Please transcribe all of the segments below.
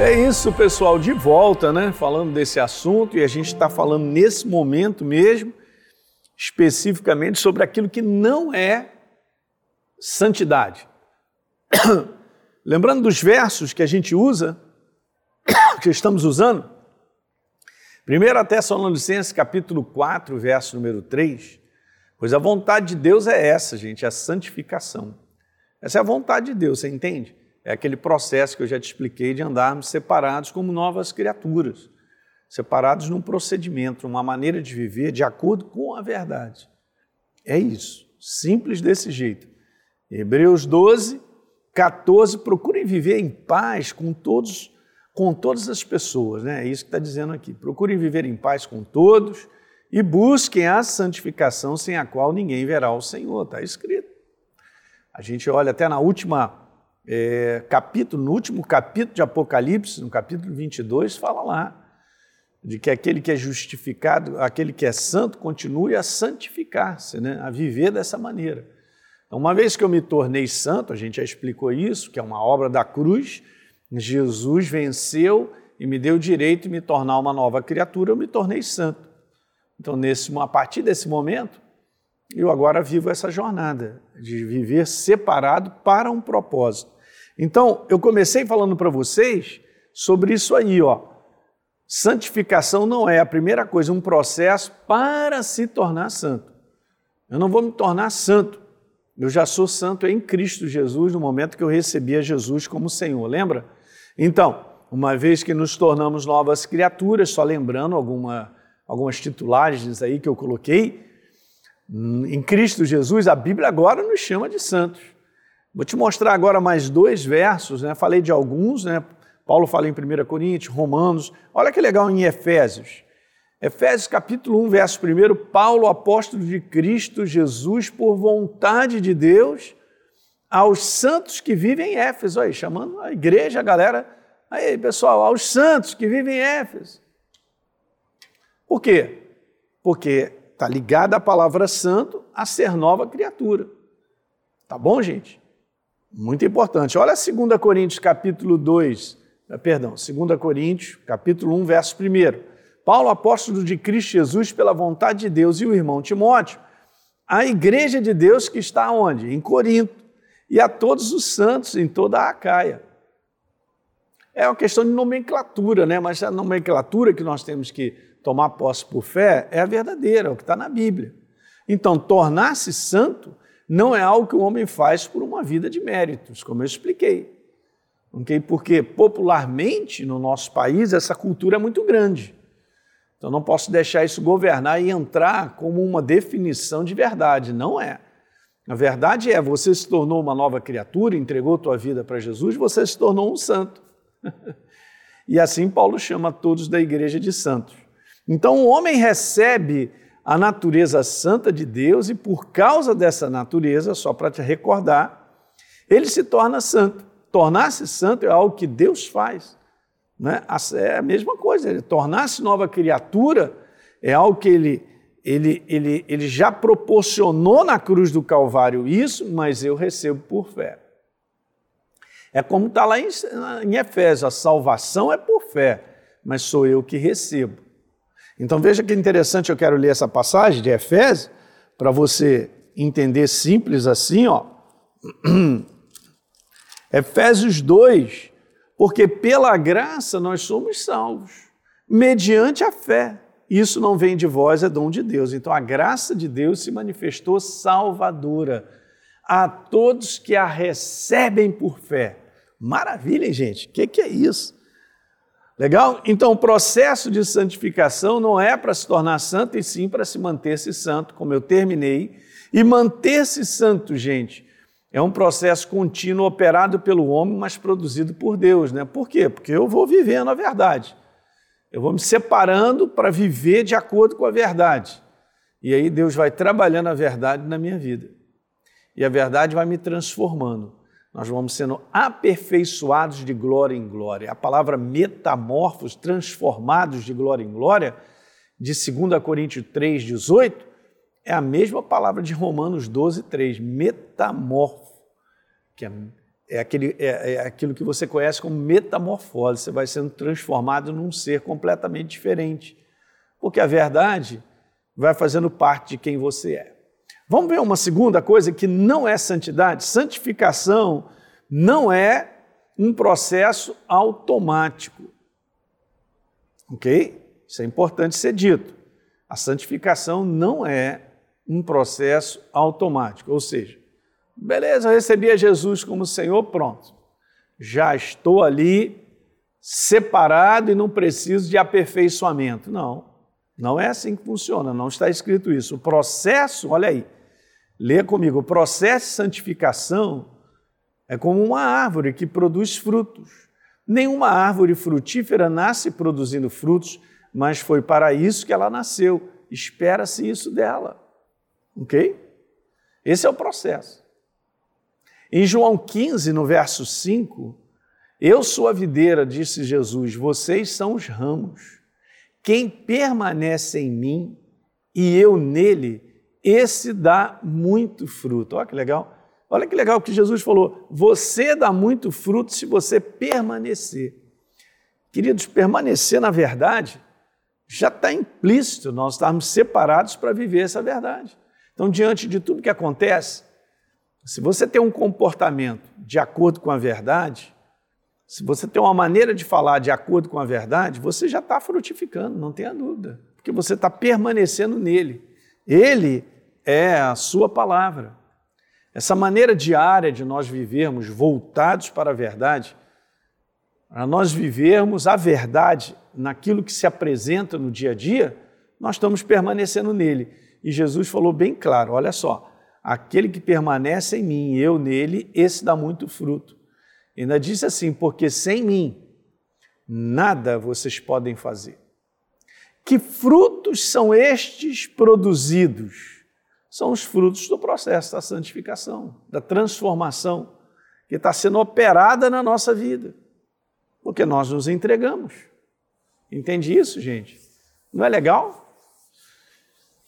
É isso, pessoal, de volta, né? Falando desse assunto e a gente está falando nesse momento mesmo, especificamente sobre aquilo que não é santidade. Lembrando dos versos que a gente usa, que estamos usando, 1 Tessalonicenses capítulo 4, verso número 3, pois a vontade de Deus é essa, gente, a santificação. Essa é a vontade de Deus, você entende? É aquele processo que eu já te expliquei de andarmos separados como novas criaturas, separados num procedimento, uma maneira de viver de acordo com a verdade. É isso, simples desse jeito. Hebreus 12, 14, procurem viver em paz com todos, com todas as pessoas, né? É isso que está dizendo aqui. Procurem viver em paz com todos e busquem a santificação sem a qual ninguém verá o Senhor. Está escrito. A gente olha até na última é, capítulo, no último capítulo de Apocalipse, no capítulo 22, fala lá de que aquele que é justificado, aquele que é santo, continue a santificar-se, né? a viver dessa maneira. Então, uma vez que eu me tornei santo, a gente já explicou isso, que é uma obra da cruz, Jesus venceu e me deu o direito de me tornar uma nova criatura, eu me tornei santo. Então, nesse, a partir desse momento, eu agora vivo essa jornada de viver separado para um propósito. Então, eu comecei falando para vocês sobre isso aí, ó. Santificação não é a primeira coisa, um processo para se tornar santo. Eu não vou me tornar santo. Eu já sou santo em Cristo Jesus no momento que eu recebi a Jesus como Senhor, lembra? Então, uma vez que nos tornamos novas criaturas, só lembrando alguma, algumas titulagens aí que eu coloquei, em Cristo Jesus, a Bíblia agora nos chama de santos. Vou te mostrar agora mais dois versos, né? Falei de alguns, né? Paulo fala em 1 Coríntios, Romanos. Olha que legal em Efésios. Efésios capítulo 1, verso 1, Paulo, apóstolo de Cristo Jesus, por vontade de Deus, aos santos que vivem em Éfeso, aí, chamando a igreja, a galera, aí pessoal, aos santos que vivem em Éfeso. Por quê? Porque está ligada a palavra santo a ser nova criatura. Tá bom, gente? Muito importante. Olha 2 Coríntios capítulo 2, eh, perdão, 2 Coríntios capítulo 1, verso 1. Paulo, apóstolo de Cristo Jesus, pela vontade de Deus, e o irmão Timóteo, a igreja de Deus que está onde? Em Corinto, e a todos os santos em toda a Acaia. É uma questão de nomenclatura, né? mas a nomenclatura que nós temos que tomar posse por fé é a verdadeira, é o que está na Bíblia. Então, tornar-se santo não é algo que o homem faz por uma vida de méritos, como eu expliquei. Okay? Porque popularmente no nosso país essa cultura é muito grande. Então não posso deixar isso governar e entrar como uma definição de verdade. Não é. A verdade é, você se tornou uma nova criatura, entregou tua vida para Jesus, você se tornou um santo. e assim Paulo chama todos da igreja de santos. Então o homem recebe a natureza santa de Deus e por causa dessa natureza, só para te recordar, ele se torna santo. Tornar-se santo é algo que Deus faz. Né? É a mesma coisa, tornar-se nova criatura é algo que ele, ele, ele, ele já proporcionou na cruz do Calvário isso, mas eu recebo por fé. É como está lá em, em Efésios, a salvação é por fé, mas sou eu que recebo. Então veja que interessante, eu quero ler essa passagem de Efésios para você entender simples assim, ó. Efésios 2, porque pela graça nós somos salvos, mediante a fé. Isso não vem de vós, é dom de Deus. Então a graça de Deus se manifestou salvadora a todos que a recebem por fé. Maravilha, gente. O que, que é isso? Legal? Então, o processo de santificação não é para se tornar santo, e sim para se manter-se santo, como eu terminei. E manter-se santo, gente, é um processo contínuo operado pelo homem, mas produzido por Deus. Né? Por quê? Porque eu vou vivendo a verdade. Eu vou me separando para viver de acordo com a verdade. E aí Deus vai trabalhando a verdade na minha vida. E a verdade vai me transformando nós vamos sendo aperfeiçoados de glória em glória. A palavra metamorfos, transformados de glória em glória, de 2 Coríntios 3, 18, é a mesma palavra de Romanos 12, 3, metamorfo, que é é, aquele, é, é aquilo que você conhece como metamorfose. Você vai sendo transformado num ser completamente diferente. Porque a verdade vai fazendo parte de quem você é. Vamos ver uma segunda coisa que não é santidade? Santificação não é um processo automático. Ok? Isso é importante ser dito. A santificação não é um processo automático, ou seja, beleza, eu recebi a Jesus como Senhor, pronto. Já estou ali separado e não preciso de aperfeiçoamento. Não, não é assim que funciona, não está escrito isso. O processo, olha aí, lê comigo, o processo de santificação é como uma árvore que produz frutos. Nenhuma árvore frutífera nasce produzindo frutos, mas foi para isso que ela nasceu. Espera-se isso dela. Ok? Esse é o processo. Em João 15, no verso 5, eu sou a videira, disse Jesus, vocês são os ramos. Quem permanece em mim e eu nele, esse dá muito fruto. Olha que legal. Olha que legal que Jesus falou: você dá muito fruto se você permanecer. Queridos, permanecer na verdade já está implícito nós estarmos separados para viver essa verdade. Então, diante de tudo que acontece, se você tem um comportamento de acordo com a verdade, se você tem uma maneira de falar de acordo com a verdade, você já está frutificando, não tenha dúvida, porque você está permanecendo nele. Ele é a sua palavra. Essa maneira diária de nós vivermos voltados para a verdade, para nós vivermos a verdade naquilo que se apresenta no dia a dia, nós estamos permanecendo nele. E Jesus falou bem claro: olha só, aquele que permanece em mim e eu nele, esse dá muito fruto. Ainda disse assim: porque sem mim nada vocês podem fazer. Que frutos são estes produzidos? São os frutos do processo da santificação, da transformação que está sendo operada na nossa vida, porque nós nos entregamos. Entende isso, gente? Não é legal?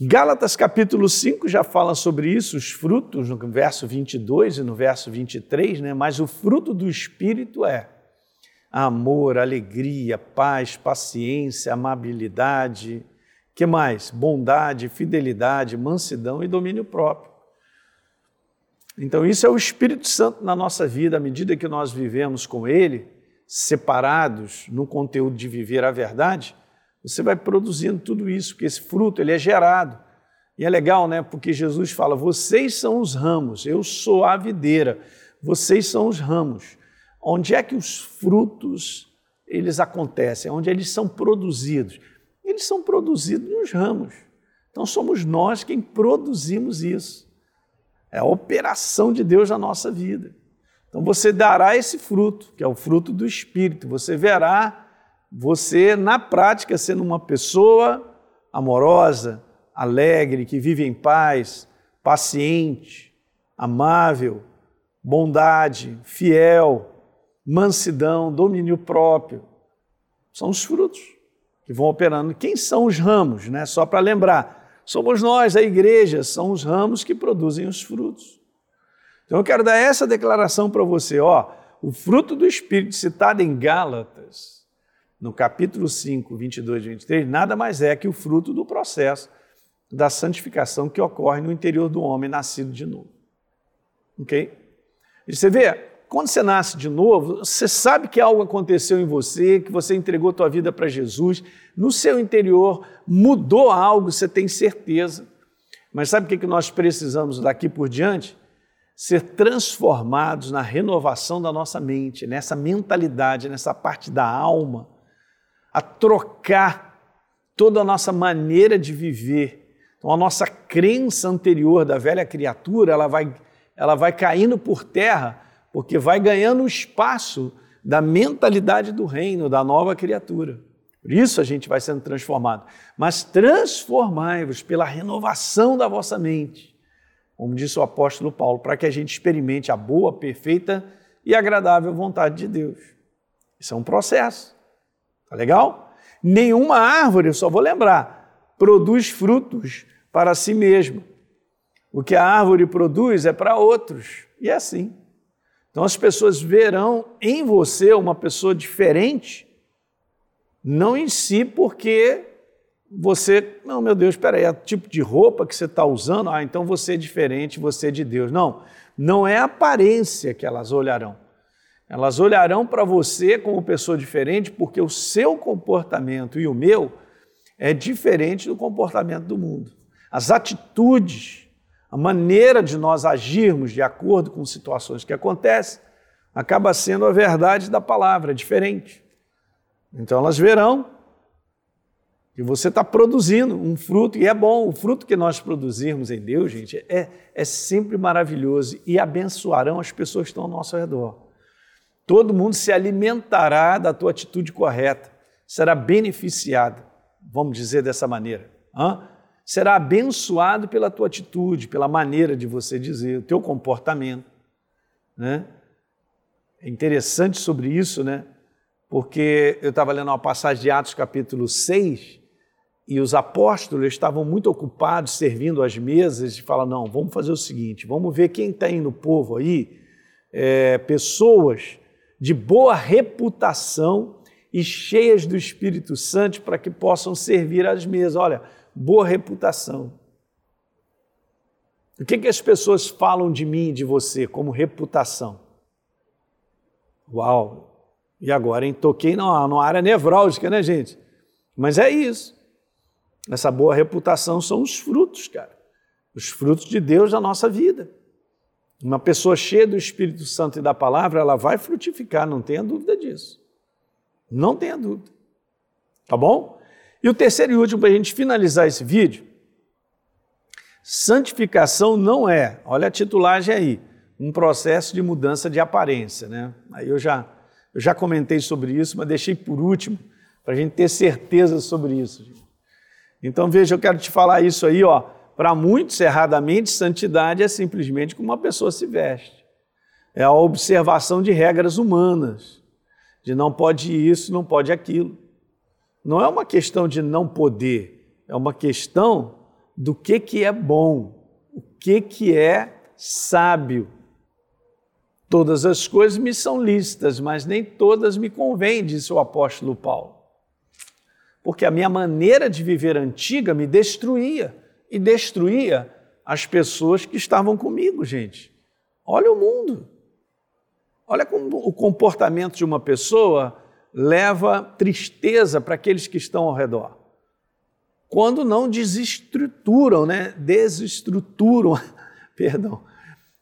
Gálatas capítulo 5 já fala sobre isso, os frutos, no verso 22 e no verso 23, né? mas o fruto do Espírito é amor, alegria, paz, paciência, amabilidade, que mais? Bondade, fidelidade, mansidão e domínio próprio. Então, isso é o Espírito Santo na nossa vida, à medida que nós vivemos com Ele, separados no conteúdo de viver a verdade, você vai produzindo tudo isso, porque esse fruto ele é gerado. E é legal, né? Porque Jesus fala: vocês são os ramos, eu sou a videira, vocês são os ramos. Onde é que os frutos eles acontecem? Onde eles são produzidos? Eles são produzidos nos ramos. Então somos nós quem produzimos isso. É a operação de Deus na nossa vida. Então você dará esse fruto, que é o fruto do Espírito. Você verá você, na prática, sendo uma pessoa amorosa, alegre, que vive em paz, paciente, amável, bondade, fiel, mansidão, domínio próprio. São os frutos que vão operando. Quem são os ramos, né? Só para lembrar, somos nós, a igreja, são os ramos que produzem os frutos. Então eu quero dar essa declaração para você, ó, o fruto do Espírito citado em Gálatas no capítulo 5, 22 e 23, nada mais é que o fruto do processo da santificação que ocorre no interior do homem nascido de novo. Ok? E você vê, quando você nasce de novo, você sabe que algo aconteceu em você, que você entregou tua vida para Jesus, no seu interior mudou algo, você tem certeza. Mas sabe o que nós precisamos daqui por diante? Ser transformados na renovação da nossa mente, nessa mentalidade, nessa parte da alma, a trocar toda a nossa maneira de viver. Então, a nossa crença anterior da velha criatura, ela vai, ela vai caindo por terra, porque vai ganhando espaço da mentalidade do reino, da nova criatura. Por isso a gente vai sendo transformado. Mas transformai-vos pela renovação da vossa mente, como disse o apóstolo Paulo, para que a gente experimente a boa, perfeita e agradável vontade de Deus. Isso é um processo. Tá legal? Nenhuma árvore, eu só vou lembrar, produz frutos para si mesma. O que a árvore produz é para outros. E é assim. Então as pessoas verão em você uma pessoa diferente, não em si, porque você, não, meu Deus, espera aí, é o tipo de roupa que você está usando, ah, então você é diferente, você é de Deus. Não, não é a aparência que elas olharão. Elas olharão para você como pessoa diferente porque o seu comportamento e o meu é diferente do comportamento do mundo. As atitudes, a maneira de nós agirmos de acordo com situações que acontecem, acaba sendo a verdade da palavra, é diferente. Então elas verão que você está produzindo um fruto, e é bom, o fruto que nós produzirmos em Deus, gente, é, é sempre maravilhoso e abençoarão as pessoas que estão ao nosso redor. Todo mundo se alimentará da tua atitude correta, será beneficiado, vamos dizer dessa maneira. Hã? Será abençoado pela tua atitude, pela maneira de você dizer, o teu comportamento. Né? É interessante sobre isso, né? Porque eu estava lendo uma passagem de Atos capítulo 6, e os apóstolos estavam muito ocupados servindo as mesas e falaram: não, vamos fazer o seguinte, vamos ver quem tem no povo aí, é, pessoas de boa reputação e cheias do Espírito Santo para que possam servir às mesas. Olha, boa reputação. O que, que as pessoas falam de mim e de você como reputação? Uau! E agora, hein? Toquei numa área nevrálgica, né, gente? Mas é isso. Essa boa reputação são os frutos, cara. Os frutos de Deus na nossa vida. Uma pessoa cheia do Espírito Santo e da palavra, ela vai frutificar, não tenha dúvida disso. Não tenha dúvida. Tá bom? E o terceiro e último, para a gente finalizar esse vídeo, santificação não é, olha a titulagem aí, um processo de mudança de aparência. Né? Aí eu já, eu já comentei sobre isso, mas deixei por último, para a gente ter certeza sobre isso. Então veja, eu quero te falar isso aí, ó. Para muitos, erradamente, santidade é simplesmente como uma pessoa se veste. É a observação de regras humanas, de não pode isso, não pode aquilo. Não é uma questão de não poder, é uma questão do que, que é bom, o que, que é sábio. Todas as coisas me são lícitas, mas nem todas me convêm, disse o apóstolo Paulo porque a minha maneira de viver antiga me destruía e destruía as pessoas que estavam comigo, gente. Olha o mundo. Olha como o comportamento de uma pessoa leva tristeza para aqueles que estão ao redor. Quando não desestruturam, né? Desestruturam, perdão,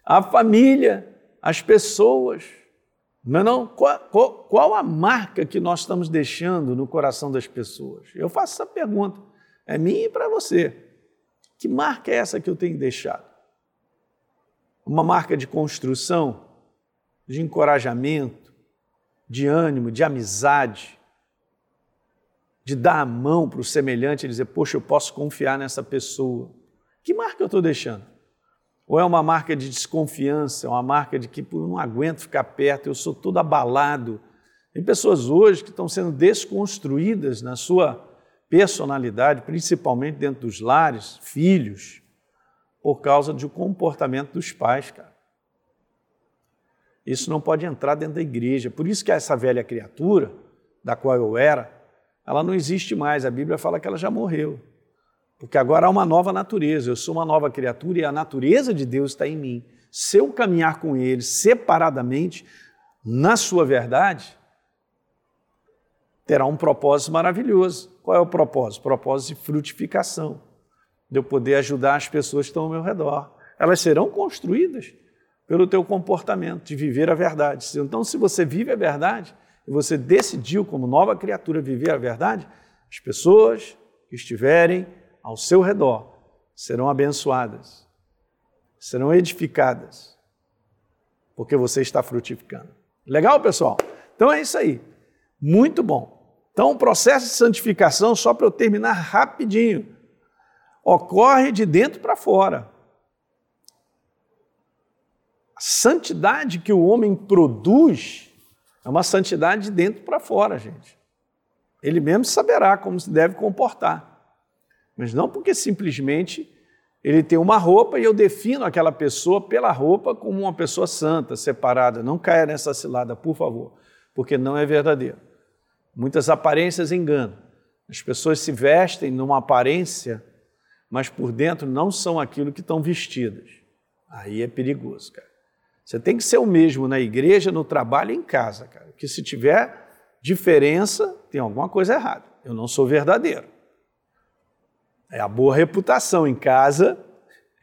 a família, as pessoas. Não, é não? Qual, qual, qual, a marca que nós estamos deixando no coração das pessoas? Eu faço essa pergunta. É minha e para você. Que marca é essa que eu tenho deixado? Uma marca de construção, de encorajamento, de ânimo, de amizade, de dar a mão para o semelhante e dizer, poxa, eu posso confiar nessa pessoa. Que marca eu estou deixando? Ou é uma marca de desconfiança, uma marca de que eu não aguento ficar perto, eu sou todo abalado. Tem pessoas hoje que estão sendo desconstruídas na sua personalidade, principalmente dentro dos lares, filhos, por causa do comportamento dos pais, cara. Isso não pode entrar dentro da igreja. Por isso que essa velha criatura, da qual eu era, ela não existe mais. A Bíblia fala que ela já morreu. Porque agora há uma nova natureza, eu sou uma nova criatura e a natureza de Deus está em mim. Se eu caminhar com Ele separadamente, na sua verdade, terá um propósito maravilhoso. Qual é o propósito? Propósito de frutificação, de eu poder ajudar as pessoas que estão ao meu redor. Elas serão construídas pelo teu comportamento, de viver a verdade. Então, se você vive a verdade, e você decidiu, como nova criatura, viver a verdade, as pessoas que estiverem ao seu redor serão abençoadas, serão edificadas, porque você está frutificando. Legal, pessoal? Então é isso aí. Muito bom. Então, o processo de santificação, só para eu terminar rapidinho, ocorre de dentro para fora. A santidade que o homem produz é uma santidade de dentro para fora, gente. Ele mesmo saberá como se deve comportar mas não porque simplesmente ele tem uma roupa e eu defino aquela pessoa pela roupa como uma pessoa santa, separada. Não caia nessa cilada, por favor, porque não é verdadeiro. Muitas aparências enganam. As pessoas se vestem numa aparência, mas por dentro não são aquilo que estão vestidas. Aí é perigoso, cara. Você tem que ser o mesmo na igreja, no trabalho e em casa, cara. Que se tiver diferença, tem alguma coisa errada. Eu não sou verdadeiro. É a boa reputação em casa.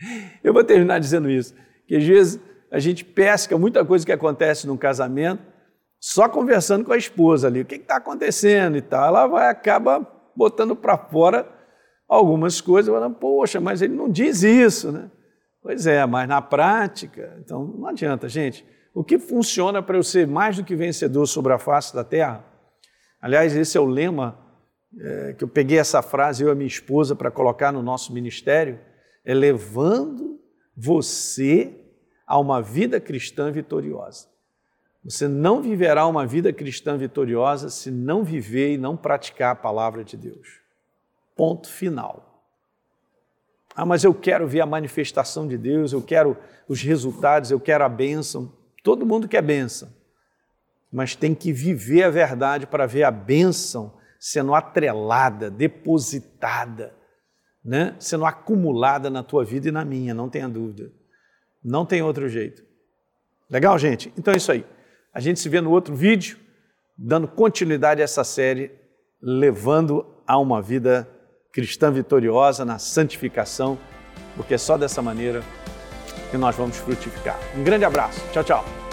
Eu vou terminar dizendo isso, que às vezes a gente pesca muita coisa que acontece no casamento só conversando com a esposa ali, o que está acontecendo e tal. Ela vai acaba botando para fora algumas coisas, falando, poxa, mas ele não diz isso, né? Pois é, mas na prática, então não adianta, gente. O que funciona para eu ser mais do que vencedor sobre a face da terra? Aliás, esse é o lema é, que eu peguei essa frase, eu e minha esposa, para colocar no nosso ministério, é levando você a uma vida cristã vitoriosa. Você não viverá uma vida cristã vitoriosa se não viver e não praticar a palavra de Deus. Ponto final. Ah, mas eu quero ver a manifestação de Deus, eu quero os resultados, eu quero a bênção. Todo mundo quer bênção, mas tem que viver a verdade para ver a bênção sendo atrelada, depositada, né? sendo acumulada na tua vida e na minha, não tenha dúvida. Não tem outro jeito. Legal, gente? Então é isso aí. A gente se vê no outro vídeo, dando continuidade a essa série, levando a uma vida cristã vitoriosa na santificação, porque é só dessa maneira que nós vamos frutificar. Um grande abraço. Tchau, tchau.